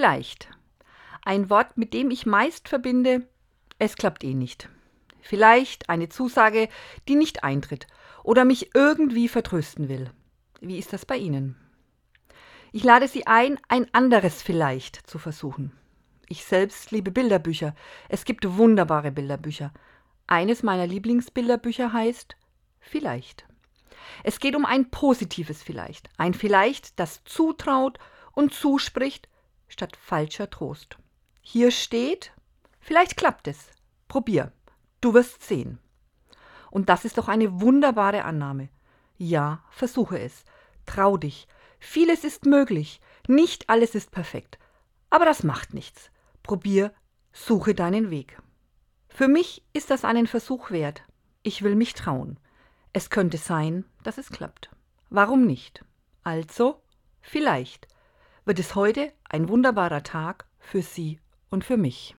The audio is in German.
Vielleicht. Ein Wort, mit dem ich meist verbinde, es klappt eh nicht. Vielleicht eine Zusage, die nicht eintritt oder mich irgendwie vertrösten will. Wie ist das bei Ihnen? Ich lade Sie ein, ein anderes vielleicht zu versuchen. Ich selbst liebe Bilderbücher. Es gibt wunderbare Bilderbücher. Eines meiner Lieblingsbilderbücher heißt Vielleicht. Es geht um ein positives Vielleicht. Ein Vielleicht, das zutraut und zuspricht, statt falscher Trost. Hier steht, vielleicht klappt es. Probier. Du wirst sehen. Und das ist doch eine wunderbare Annahme. Ja, versuche es. Trau dich. Vieles ist möglich. Nicht alles ist perfekt. Aber das macht nichts. Probier, suche deinen Weg. Für mich ist das einen Versuch wert. Ich will mich trauen. Es könnte sein, dass es klappt. Warum nicht? Also, vielleicht wird es heute ein wunderbarer Tag für Sie und für mich.